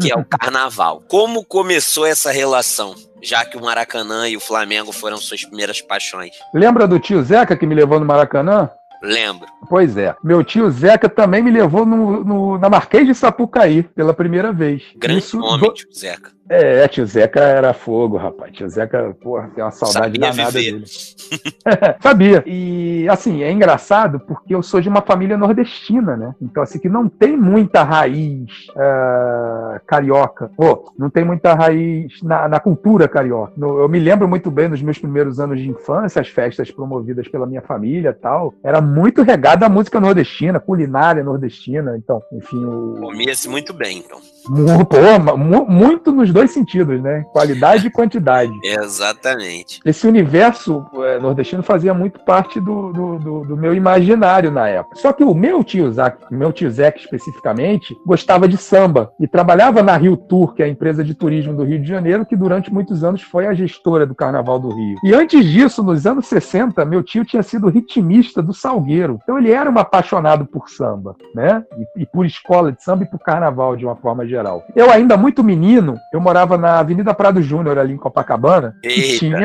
que é o carnaval. Como começou essa relação? já que o Maracanã e o Flamengo foram suas primeiras paixões. Lembra do tio Zeca que me levou no Maracanã? Lembro. Pois é. Meu tio Zeca também me levou no, no, na Marquês de Sapucaí pela primeira vez. Grande Isso, nome, tio Zeca. É, tio Zeca era fogo, rapaz. Tio Zeca, porra, tem uma saudade Sabia danada viver. dele. Sabia. E, assim, é engraçado porque eu sou de uma família nordestina, né? Então, assim, que não tem muita raiz uh, carioca. Oh, não tem muita raiz na, na cultura carioca. No, eu me lembro muito bem nos meus primeiros anos de infância, as festas promovidas pela minha família e tal. Era muito regada a música nordestina, culinária nordestina. Então, enfim. O... Comia-se muito bem, então. Pô, muito nos dois sentidos, né? Qualidade e quantidade. Exatamente. Esse universo é, nordestino fazia muito parte do, do, do, do, meu imaginário na época. Só que o meu tio Zac, meu tio Zé especificamente, gostava de samba e trabalhava na Rio Tour, que é a empresa de turismo do Rio de Janeiro, que durante muitos anos foi a gestora do Carnaval do Rio. E antes disso, nos anos 60, meu tio tinha sido ritmista do Salgueiro. Então ele era um apaixonado por samba, né? E, e por escola de samba e por carnaval de uma forma geral. Eu ainda muito menino, eu morava na Avenida Prado Júnior, ali em Copacabana. E tinha.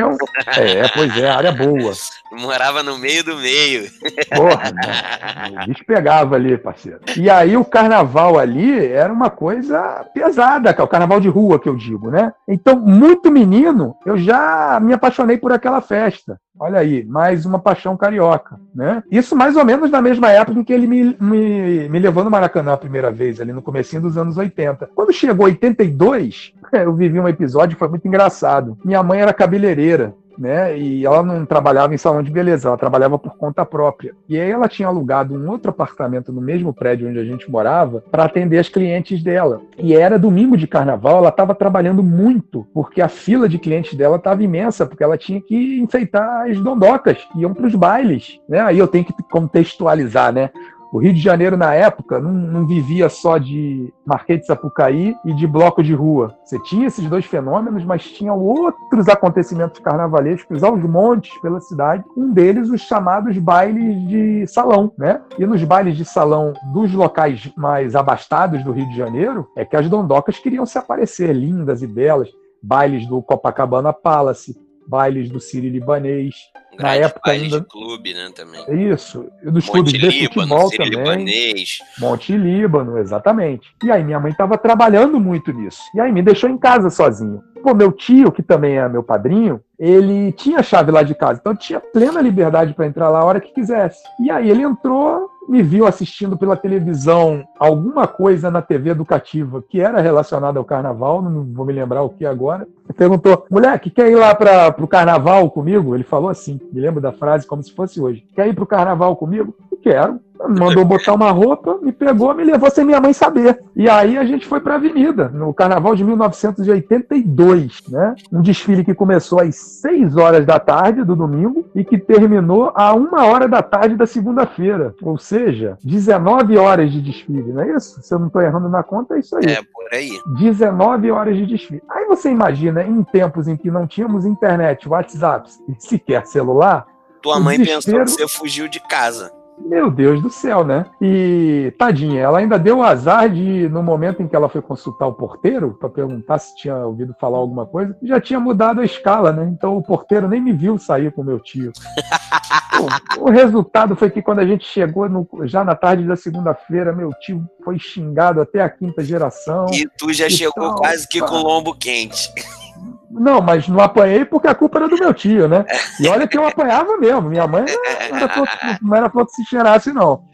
É, pois é, área boa. Morava no meio do meio. Porra, né? o bicho pegava ali, parceiro. E aí o carnaval ali era uma coisa pesada, o carnaval de rua que eu digo, né? Então, muito menino, eu já me apaixonei por aquela festa. Olha aí, mais uma paixão carioca, né? Isso mais ou menos na mesma época em que ele me, me, me levou no Maracanã a primeira vez, ali no comecinho dos anos 80. Quando chegou 82, eu vivi um episódio que foi muito engraçado. Minha mãe era cabeleireira né? E ela não trabalhava em salão de beleza, ela trabalhava por conta própria. E aí ela tinha alugado um outro apartamento no mesmo prédio onde a gente morava para atender as clientes dela. E era domingo de carnaval, ela estava trabalhando muito, porque a fila de clientes dela estava imensa, porque ela tinha que enfeitar as dondocas, iam para os bailes, né? Aí eu tenho que contextualizar, né? O Rio de Janeiro, na época, não, não, vivia só de Marquês de Sapucaí e de bloco de rua. Você tinha esses dois fenômenos, mas tinha outros acontecimentos carnavalescos aos montes pela cidade. Um deles, os chamados bailes de salão, né? E nos bailes de salão dos locais mais abastados do Rio de Janeiro, é que as dondocas queriam se aparecer lindas e belas. Bailes do Copacabana Palace, bailes do Sírio Libanês. Na época ainda. De clube, né, também. Isso. E dos Monte clubes de futebol também. Libanês. Monte Líbano, exatamente. E aí minha mãe estava trabalhando muito nisso. E aí me deixou em casa sozinho. Pô, meu tio, que também é meu padrinho, ele tinha a chave lá de casa, então tinha plena liberdade para entrar lá a hora que quisesse. E aí ele entrou, me viu assistindo pela televisão alguma coisa na TV educativa que era relacionada ao carnaval, não vou me lembrar o que agora. Perguntou, moleque, quer ir lá para o carnaval comigo? Ele falou assim, me lembro da frase como se fosse hoje. Quer ir para o carnaval comigo? Quero. Mandou botar uma roupa, pegou, me levou sem minha mãe saber. E aí a gente foi para a Avenida, no carnaval de 1982, né? Um desfile que começou às 6 horas da tarde do domingo e que terminou a uma hora da tarde da segunda-feira. Ou seja, 19 horas de desfile, não é isso? Se eu não estou errando na conta, é isso aí. É, por aí. 19 horas de desfile. Aí você imagina, em tempos em que não tínhamos internet, WhatsApp e sequer celular. Tua mãe desespero... pensou que você fugiu de casa. Meu Deus do céu, né? E tadinha, ela ainda deu o azar de, no momento em que ela foi consultar o porteiro para perguntar se tinha ouvido falar alguma coisa, já tinha mudado a escala, né? Então o porteiro nem me viu sair com meu tio. o, o, resultado foi que quando a gente chegou no, já na tarde da segunda-feira, meu tio foi xingado até a quinta geração. E tu já e chegou tal, quase que com lombo quente. Não, mas não apanhei porque a culpa era do meu tio, né? E olha que eu apanhava mesmo. Minha mãe não era que se cheirasse, não.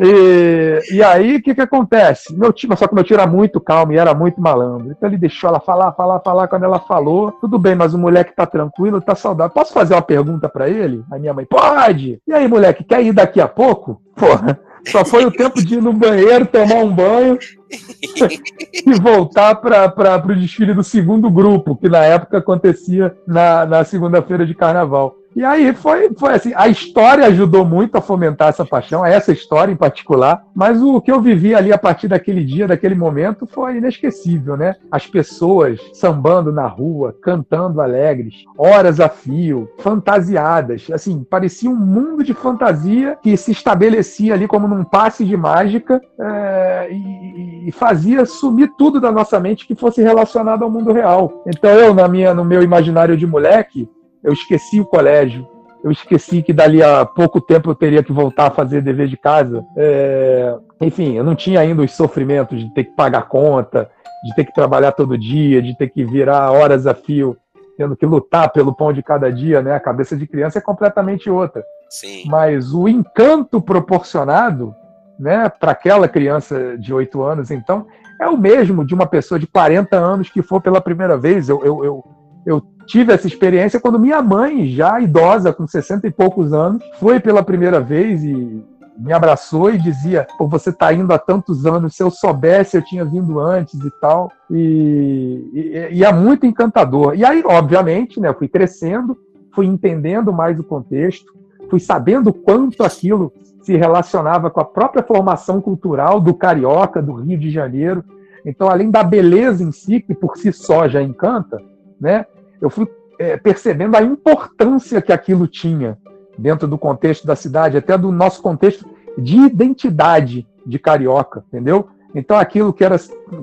E, e aí, o que, que acontece? Meu tio, só que meu tio era muito calmo e era muito malandro. Então ele deixou ela falar, falar, falar. Quando ela falou, tudo bem, mas o moleque tá tranquilo, tá saudável. Posso fazer uma pergunta para ele? A minha mãe, pode! E aí, moleque, quer ir daqui a pouco? Porra, só foi o tempo de ir no banheiro, tomar um banho e voltar para o desfile do segundo grupo, que na época acontecia na, na segunda-feira de carnaval. E aí foi, foi assim, a história ajudou muito a fomentar essa paixão, essa história em particular, mas o que eu vivi ali a partir daquele dia, daquele momento, foi inesquecível, né? As pessoas sambando na rua, cantando alegres, horas a fio, fantasiadas, assim, parecia um mundo de fantasia que se estabelecia ali como num passe de mágica é, e, e, fazia sumir tudo da nossa mente que fosse relacionado ao mundo real. Então eu, na minha, no meu imaginário de moleque, eu esqueci o colégio, eu esqueci que dali a pouco tempo eu teria que voltar a fazer dever de casa. É... Enfim, eu não tinha ainda os sofrimentos de ter que pagar conta, de ter que trabalhar todo dia, de ter que virar horas a fio, tendo que lutar pelo pão de cada dia, né? A cabeça de criança é completamente outra. Sim. Mas o encanto proporcionado, né, para aquela criança de 8 anos, então, é o mesmo de uma pessoa de 40 anos que for pela primeira vez. Eu, eu, eu, eu tive essa experiência quando minha mãe, já idosa, com 60 e poucos anos, foi pela primeira vez e me abraçou e dizia: Pô, você está indo há tantos anos, se eu soubesse, eu tinha vindo antes e tal. E, e, e é muito encantador. E aí, obviamente, né, fui crescendo, fui entendendo mais o contexto, fui sabendo quanto aquilo se relacionava com a própria formação cultural do carioca, do Rio de Janeiro. Então, além da beleza em si, que por si só já encanta, né, eu fui é, percebendo a importância que aquilo tinha dentro do contexto da cidade, até do nosso contexto de identidade de carioca, entendeu? Então aquilo que era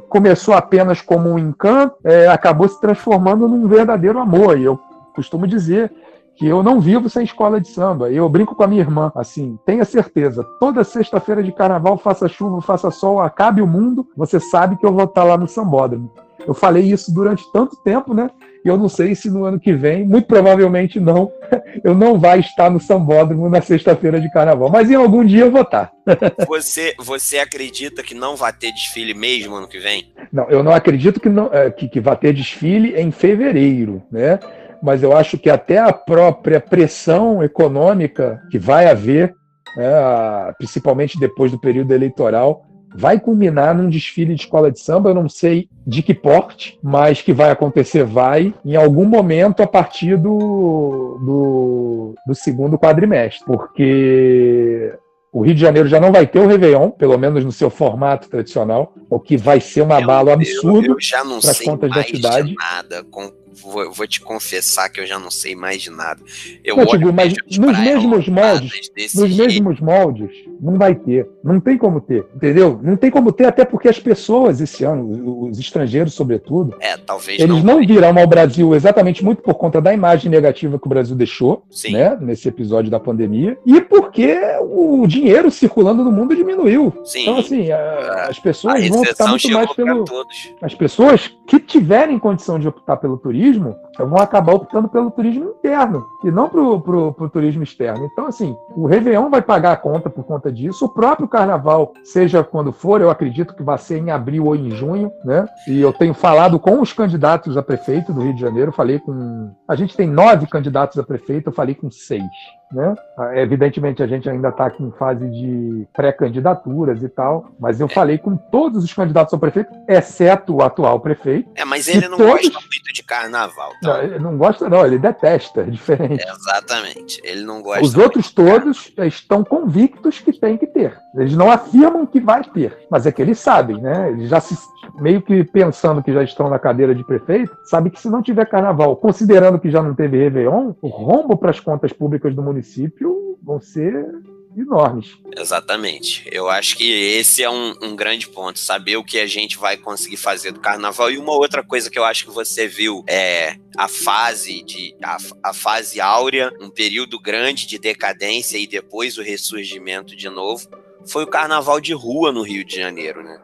começou apenas como um encanto, é, acabou se transformando num verdadeiro amor. E eu costumo dizer que eu não vivo sem escola de samba. Eu brinco com a minha irmã, assim, tenha certeza, toda sexta-feira de carnaval, faça chuva, faça sol, acabe o mundo, você sabe que eu vou estar lá no sambódromo. Eu falei isso durante tanto tempo, né? E eu não sei se no ano que vem, muito provavelmente não, eu não vai estar no Sambódromo na sexta-feira de carnaval. Mas em algum dia eu vou estar. Você, você acredita que não vai ter desfile mesmo ano que vem? Não, eu não acredito que, não, é, que, que vai ter desfile em fevereiro, né? Mas eu acho que até a própria pressão econômica que vai haver, né, principalmente depois do período eleitoral, vai culminar num desfile de escola de samba, eu não sei de que porte, mas que vai acontecer, vai, em algum momento a partir do, do, do segundo quadrimestre, porque o Rio de Janeiro já não vai ter o Réveillon, pelo menos no seu formato tradicional, o que vai ser um abalo absurdo para as contas da cidade. Nada com vou, vou, te confessar que eu já não sei mais de nada. Eu não, digo, mas nos mesmos moldes, nos jeito. mesmos moldes, não vai ter. Não tem como ter, entendeu? Não tem como ter, até porque as pessoas esse ano, os estrangeiros sobretudo, é, talvez eles não, não virão ao Brasil exatamente muito por conta da imagem negativa que o Brasil deixou, Sim. né, nesse episódio da pandemia, e porque o dinheiro circulando no mundo diminuiu. Sim. Então, assim, a, as pessoas vão optar muito mais pelo. As pessoas que tiverem condição de optar pelo turismo turismo vão acabar optando pelo turismo interno e não pro, pro turismo externo. Então, assim, o Réveillon vai pagar a conta por conta disso. O próprio carnaval, seja quando for, eu acredito que vai ser em abril ou em junho, né? E eu tenho falado com os candidatos a prefeito do Rio de Janeiro, falei com. A gente tem nove candidatos a prefeito, eu falei com seis. Né? Evidentemente, a gente ainda está em fase de pré-candidaturas e tal, mas eu é. falei com todos os candidatos ao prefeito, exceto o atual prefeito. É, mas ele não todos... gosta muito de carnaval. Tá? Não, ele não gosta, não, ele detesta, é diferente. É, exatamente, ele não gosta. Os outros todos estão convictos que tem que ter. Eles não afirmam que vai ter, mas é que eles sabem, né? Eles já se meio que pensando que já estão na cadeira de prefeito, sabe que se não tiver carnaval, considerando que já não teve Réveillon, o rombo para as contas públicas do município vão ser enormes. Exatamente. Eu acho que esse é um, um, grande ponto, saber o que a gente vai conseguir fazer do carnaval. E uma outra coisa que eu acho que você viu é a fase de a, a fase áurea, um período grande de decadência e depois o ressurgimento de novo. Foi o carnaval de rua no Rio de Janeiro, né?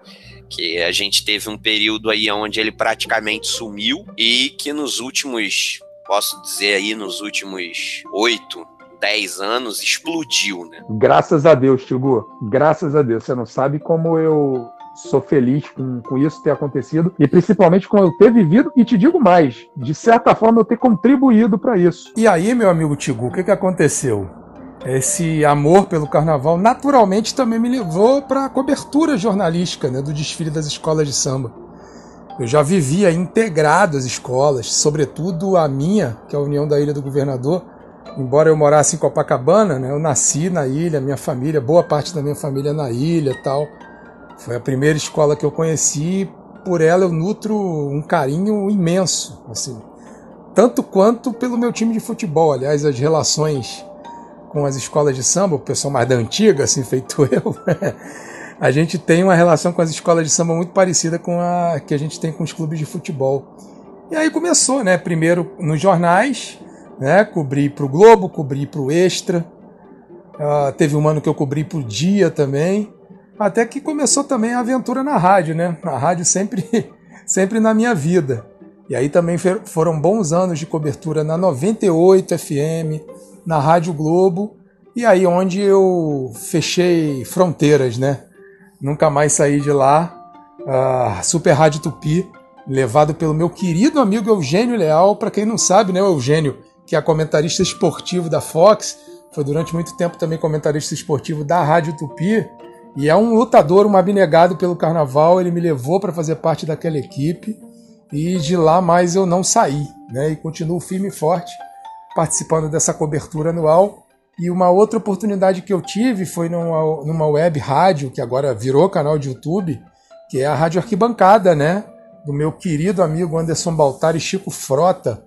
que a gente teve um período aí onde ele praticamente sumiu e que nos últimos, posso dizer aí, nos últimos oito, 10 anos explodiu, né? Graças a Deus, Tigo. Graças a Deus. Você não sabe como eu sou feliz com, com isso ter acontecido e principalmente com eu ter vivido e te digo mais, de certa forma eu ter contribuído para isso. E aí, meu amigo Tigu, o que, que aconteceu? Esse amor pelo carnaval naturalmente também me levou para a cobertura jornalística né, do desfile das escolas de samba. Eu já vivia integrado às escolas, sobretudo a minha, que é a União da Ilha do Governador, embora eu morasse em Copacabana, né, eu nasci na ilha, minha família, boa parte da minha família na ilha tal. Foi a primeira escola que eu conheci, por ela eu nutro um carinho imenso, assim, tanto quanto pelo meu time de futebol. Aliás, as relações com as escolas de samba, o pessoal mais da antiga, assim, feito eu, a gente tem uma relação com as escolas de samba muito parecida com a que a gente tem com os clubes de futebol. E aí começou, né? Primeiro nos jornais, né? Cobri para o Globo, cobri para o Extra. Uh, teve um ano que eu cobri para o Dia também. Até que começou também a aventura na rádio, né? A rádio sempre, sempre na minha vida. E aí também foram bons anos de cobertura na 98 FM, na Rádio Globo, e aí onde eu fechei fronteiras, né? Nunca mais saí de lá. Uh, Super Rádio Tupi, levado pelo meu querido amigo Eugênio Leal. Para quem não sabe, né, o Eugênio que é comentarista esportivo da Fox, foi durante muito tempo também comentarista esportivo da Rádio Tupi, e é um lutador, um abnegado pelo carnaval. Ele me levou para fazer parte daquela equipe, e de lá mais eu não saí, né? E continuo firme e forte participando dessa cobertura anual. E uma outra oportunidade que eu tive foi numa, numa web rádio, que agora virou canal de YouTube, que é a Rádio Arquibancada, né? Do meu querido amigo Anderson Baltar e Chico Frota,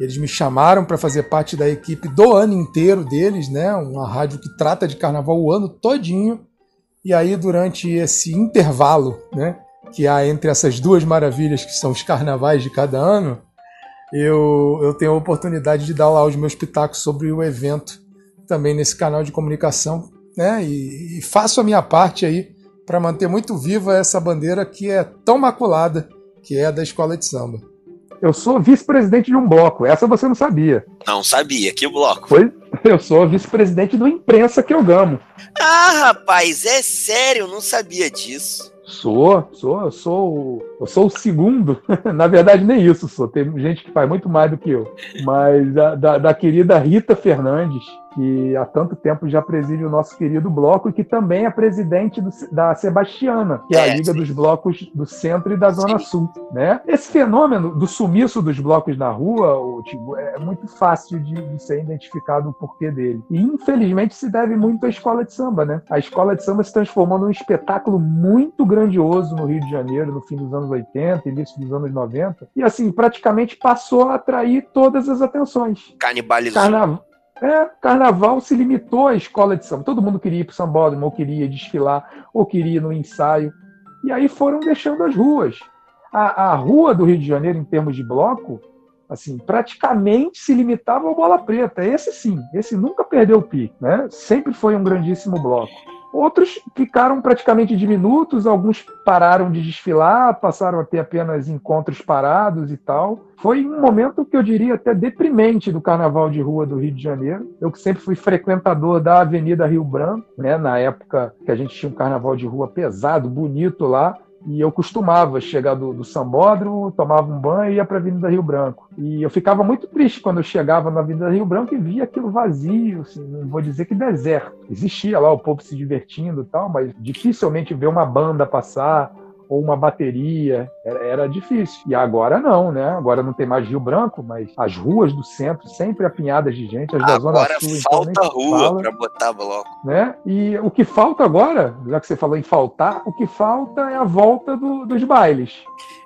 eles me chamaram para fazer parte da equipe do ano inteiro deles, né? Uma rádio que trata de carnaval o ano todinho. E aí, durante esse intervalo, né? Que há entre essas duas maravilhas que são os carnavais de cada ano, eu, eu tenho a oportunidade de dar lá os meus pitacos sobre o evento também nesse canal de comunicação, né? E, e faço a minha parte aí para manter muito viva essa bandeira que é tão maculada, que é a da escola de samba. Eu sou vice-presidente de um bloco. Essa você não sabia. Não sabia. Que bloco? Eu sou vice-presidente do Imprensa que eu gamo. Ah, rapaz, é sério, não sabia disso. Sou, sou, eu sou, eu sou o segundo. Na verdade, nem isso sou. Tem gente que faz muito mais do que eu. Mas da, da, da querida Rita Fernandes, que há tanto tempo já preside o nosso querido bloco e que também é presidente do, da Sebastiana, que é, é a Liga sim. dos Blocos do Centro e da Zona sim. Sul. Né? Esse fenômeno do sumiço dos blocos na rua, o, tipo, é muito fácil de, de, ser identificado o porquê dele. E infelizmente se deve muito à escola de samba. Né? A escola de samba se transformou num espetáculo muito grandioso no Rio de Janeiro, no fim dos anos 80, início dos anos 90, e assim, praticamente passou a atrair todas as atenções. Canibalizou. É, carnaval se limitou à escola de samba. Todo mundo queria ir para o sambódromo, ou queria desfilar, ou queria ir no ensaio. E aí foram deixando as ruas. A, a rua do Rio de Janeiro, em termos de bloco, assim, praticamente se limitava ao bola preta. Esse sim, esse nunca perdeu o pique, né? Sempre foi um grandíssimo bloco. Outros ficaram praticamente diminutos, alguns pararam de desfilar, passaram a ter apenas encontros parados e tal. Foi um momento que eu diria até deprimente do carnaval de rua do Rio de Janeiro. Eu que sempre fui frequentador da Avenida Rio Branco, né, na época que a gente tinha um carnaval de rua pesado, bonito lá, E eu costumava chegar do, do Sambódromo, tomava um banho e ia para a Avenida Rio Branco. E eu ficava muito triste quando eu chegava na Avenida Rio Branco e via aquilo vazio, assim, não vou dizer que deserto. Existia lá o povo se divertindo e tal, mas dificilmente ver uma banda passar, ou uma bateria, era, era, difícil. E agora não, né? Agora não tem mais Rio Branco, mas as ruas do centro sempre apinhadas de gente, as da Zona Sul. Então, falta então, rua para botar bloco. Né? E o que falta agora, já que você falou em faltar, o que falta é a volta do, dos bailes.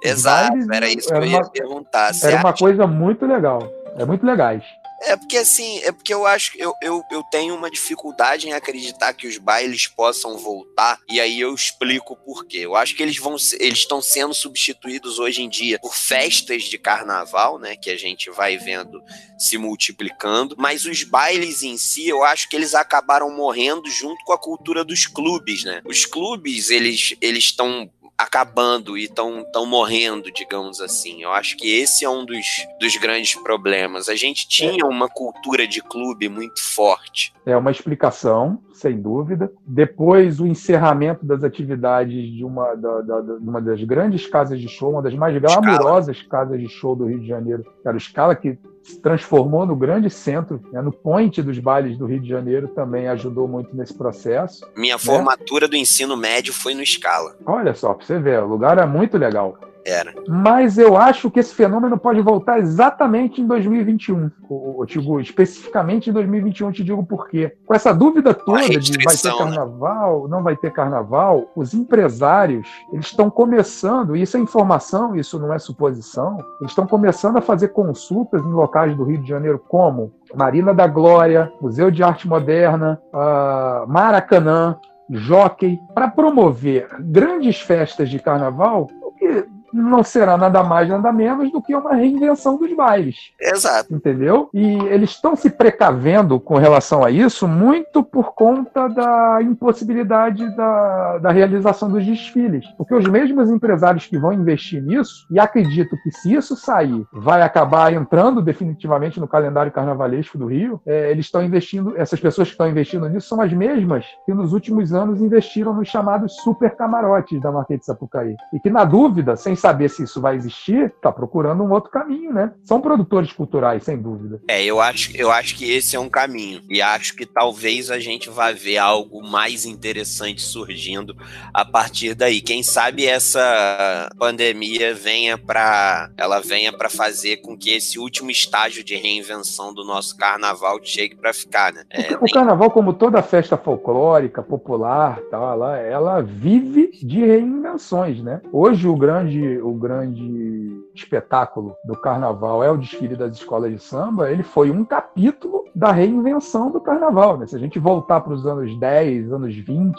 Exato, bailes, era isso que eu ia uma, perguntar. Era uma coisa muito legal. É muito legais. É porque assim, é porque eu acho que eu, eu, eu tenho uma dificuldade em acreditar que os bailes possam voltar, e aí eu explico por quê. Eu acho que eles vão eles estão sendo substituídos hoje em dia por festas de carnaval, né, que a gente vai vendo se multiplicando, mas os bailes em si, eu acho que eles acabaram morrendo junto com a cultura dos clubes, né? Os clubes, eles eles estão acabando e estão tão morrendo, digamos assim. Eu acho que esse é um dos, dos grandes problemas. A gente tinha uma cultura de clube muito forte. É uma explicação, sem dúvida. Depois, o encerramento das atividades de uma, da, da, de uma das grandes casas de show, uma das mais glamurosas casas de show do Rio de Janeiro, que era o Scala, que se transformou no grande centro, né, no point dos bailes do Rio de Janeiro, também ajudou muito nesse processo. Minha né? formatura do ensino médio foi no Scala. Olha só, pra você ver, o lugar é muito legal. Era. Mas eu acho que esse fenômeno pode voltar exatamente em 2021. Eu te digo, especificamente em 2021, te digo por quê. Com essa dúvida toda de vai ter né? carnaval, né? não vai ter carnaval, os empresários eles estão começando, isso é informação, isso não é suposição, eles estão começando a fazer consultas em locais do Rio de Janeiro como Marina da Glória, Museu de Arte Moderna, uh, Maracanã, Jockey, para promover grandes festas de carnaval, não será nada mais, nada menos do que uma reinvenção dos bailes. Exato. Entendeu? E eles estão se precavendo com relação a isso muito por conta da impossibilidade da, da realização dos desfiles. Porque os mesmos empresários que vão investir nisso, e acredito que se isso sair, vai acabar entrando definitivamente no calendário carnavalesco do Rio, é, eles estão investindo, essas pessoas que estão investindo nisso são as mesmas que nos últimos anos investiram nos chamados super camarotes da Marquês de Sapucaí. E que, na dúvida, sem saber se isso vai existir, está procurando um outro caminho, né? São produtores culturais, sem dúvida. É, eu acho, eu acho que esse é um caminho. E acho que talvez a gente vá ver algo mais interessante surgindo a partir daí. Quem sabe essa pandemia venha para ela venha para fazer com que esse último estágio de reinvenção do nosso carnaval chegue para ficar, né? É, o, nem... carnaval, como toda festa folclórica, popular, tal, ela, ela vive de reinvenções, né? Hoje o grande o grande espetáculo do carnaval é o desfile das escolas de samba, ele foi um capítulo da reinvenção do carnaval. Né? Se a gente voltar para os anos 10, anos 20,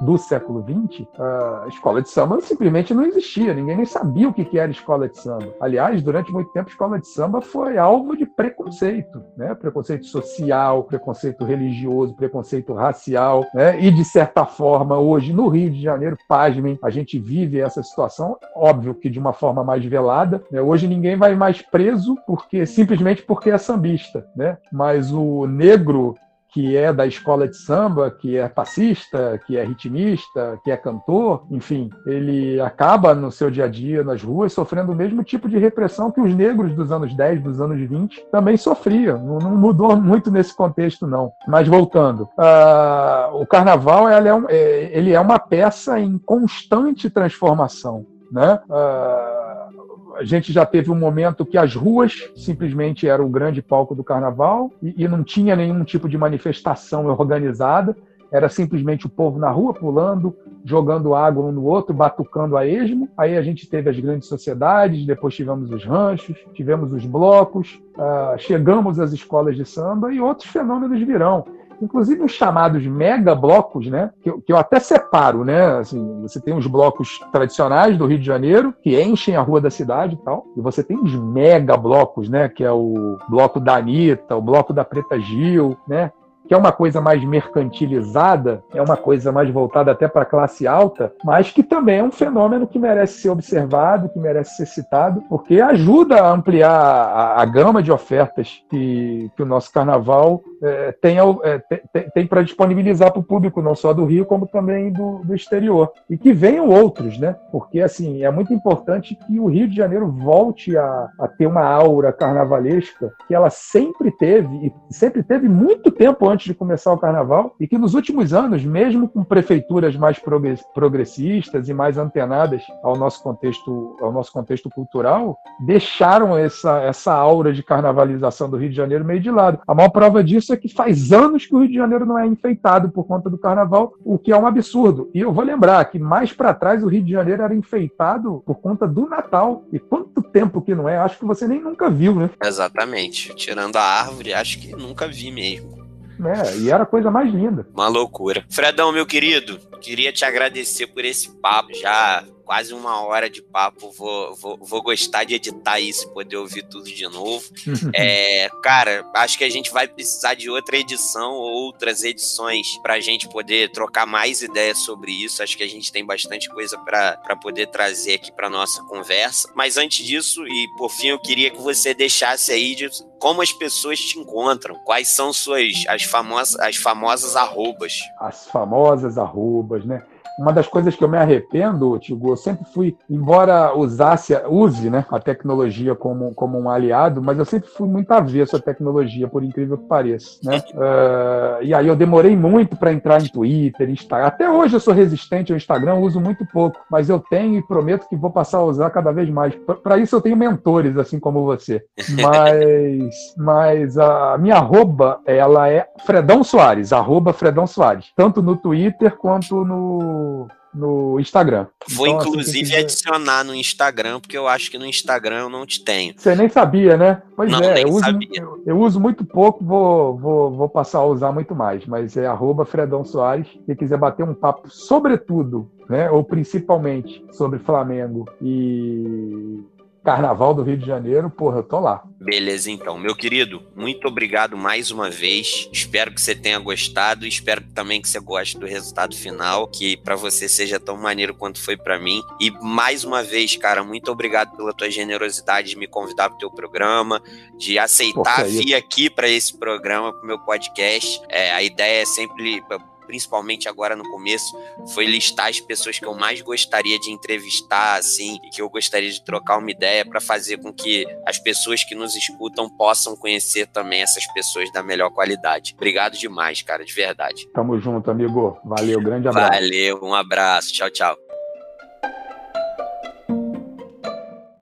do século XX, a escola de samba simplesmente não existia, ninguém nem sabia o que era escola de samba. Aliás, durante muito tempo, a escola de samba foi alvo de preconceito, né? preconceito social, preconceito religioso, preconceito racial, né? e de certa forma, hoje no Rio de Janeiro, pasmem, a gente vive essa situação, óbvio que de uma forma mais velada. Né? Hoje ninguém vai mais preso porque simplesmente porque é sambista, né? mas o negro que é da escola de samba, que é passista, que é ritmista, que é cantor, enfim, ele acaba no seu dia a dia nas ruas sofrendo o mesmo tipo de repressão que os negros dos anos 10, dos anos 20 também sofriam. Não, não mudou muito nesse contexto, não. Mas voltando, uh, o carnaval é, um, é, ele é uma peça em constante transformação. Né? Uh, a gente já teve um momento que as ruas simplesmente eram o grande palco do carnaval e, e não tinha nenhum tipo de manifestação organizada. Era simplesmente o povo na rua pulando, jogando água um no outro, batucando a esmo. Aí a gente teve as grandes sociedades, depois tivemos os ranchos, tivemos os blocos, uh, chegamos às escolas de samba e outros fenômenos virão inclusive os chamados mega blocos, né? Que, que, eu até separo, né? Assim, você tem os blocos tradicionais do Rio de Janeiro, que enchem a rua da cidade e tal, e você tem os mega blocos, né? Que é o bloco da Anitta, o bloco da Preta Gil, né? Que é uma coisa mais mercantilizada, é uma coisa mais voltada até para a classe alta, mas que também é um fenômeno que merece ser observado, que merece ser citado, porque ajuda a ampliar a, a gama de ofertas que, que o nosso carnaval é, tem, é, tem, tem para disponibilizar para o público, não só do Rio, como também do, do exterior. E que venham outros, né? Porque, assim, é muito importante que o Rio de Janeiro volte a, a ter uma aura carnavalesca que ela sempre teve, e sempre teve muito tempo antes de começar o carnaval, e que nos últimos anos, mesmo com prefeituras mais progressistas e mais antenadas ao nosso contexto, ao nosso contexto cultural, deixaram essa, essa aura de carnavalização do Rio de Janeiro meio de lado. A maior prova disso é que faz anos que o Rio de Janeiro não é enfeitado por conta do carnaval, o que é um absurdo. E eu vou lembrar que mais para trás o Rio de Janeiro era enfeitado por conta do Natal. E quanto tempo que não é? Acho que você nem nunca viu, né? Exatamente. Tirando a árvore, acho que nunca vi mesmo. É, e era a coisa mais linda. Uma loucura. Fredão, meu querido, queria te agradecer por esse papo. Já quase uma hora de papo. Vou, vou, vou gostar de editar isso, poder ouvir tudo de novo. é, cara, acho que a gente vai precisar de outra edição ou outras edições para a gente poder trocar mais ideias sobre isso. Acho que a gente tem bastante coisa para poder trazer aqui para nossa conversa. Mas antes disso, e por fim, eu queria que você deixasse aí de como as pessoas te encontram, quais são suas as famosas as famosas arrobas. As famosas arrobas, né? Uma das coisas que eu me arrependo, Tigo, eu sempre fui, embora usasse, use né, a tecnologia como, como um aliado, mas eu sempre fui muito avesso à tecnologia, por incrível que pareça. Né? Uh, e aí eu demorei muito para entrar em Twitter, Instagram. Até hoje eu sou resistente ao Instagram, uso muito pouco, mas eu tenho e prometo que vou passar a usar cada vez mais. Para isso eu tenho mentores, assim como você. Mas, mas a minha arroba, ela é Fredão Soares, arroba Fredão Soares, tanto no Twitter quanto no no, Instagram. Vou então, assim, inclusive assim, adicionar no Instagram, porque eu acho que no Instagram eu não te tenho. Você nem sabia, né? Pois não, é, eu uso, eu, eu, uso, muito pouco, vou, vou, vou passar a usar muito mais, mas é arroba Fredão Soares. Se quiser bater um papo, sobretudo, né, ou principalmente sobre Flamengo e Carnaval do Rio de Janeiro, porra, eu tô lá. Beleza, então. Meu querido, muito obrigado mais uma vez. Espero que você tenha gostado. Espero também que você goste do resultado final, que para você seja tão maneiro quanto foi para mim. E mais uma vez, cara, muito obrigado pela tua generosidade de me convidar pro teu programa, de aceitar vir aqui para esse programa, pro meu podcast. É, a ideia é sempre principalmente agora no começo, foi listar as pessoas que eu mais gostaria de entrevistar, assim, e que eu gostaria de trocar uma ideia para fazer com que as pessoas que nos escutam possam conhecer também essas pessoas da melhor qualidade. Obrigado demais, cara, de verdade. Tamo junto, amigo. Valeu, grande abraço. Valeu, um abraço. Tchau, tchau.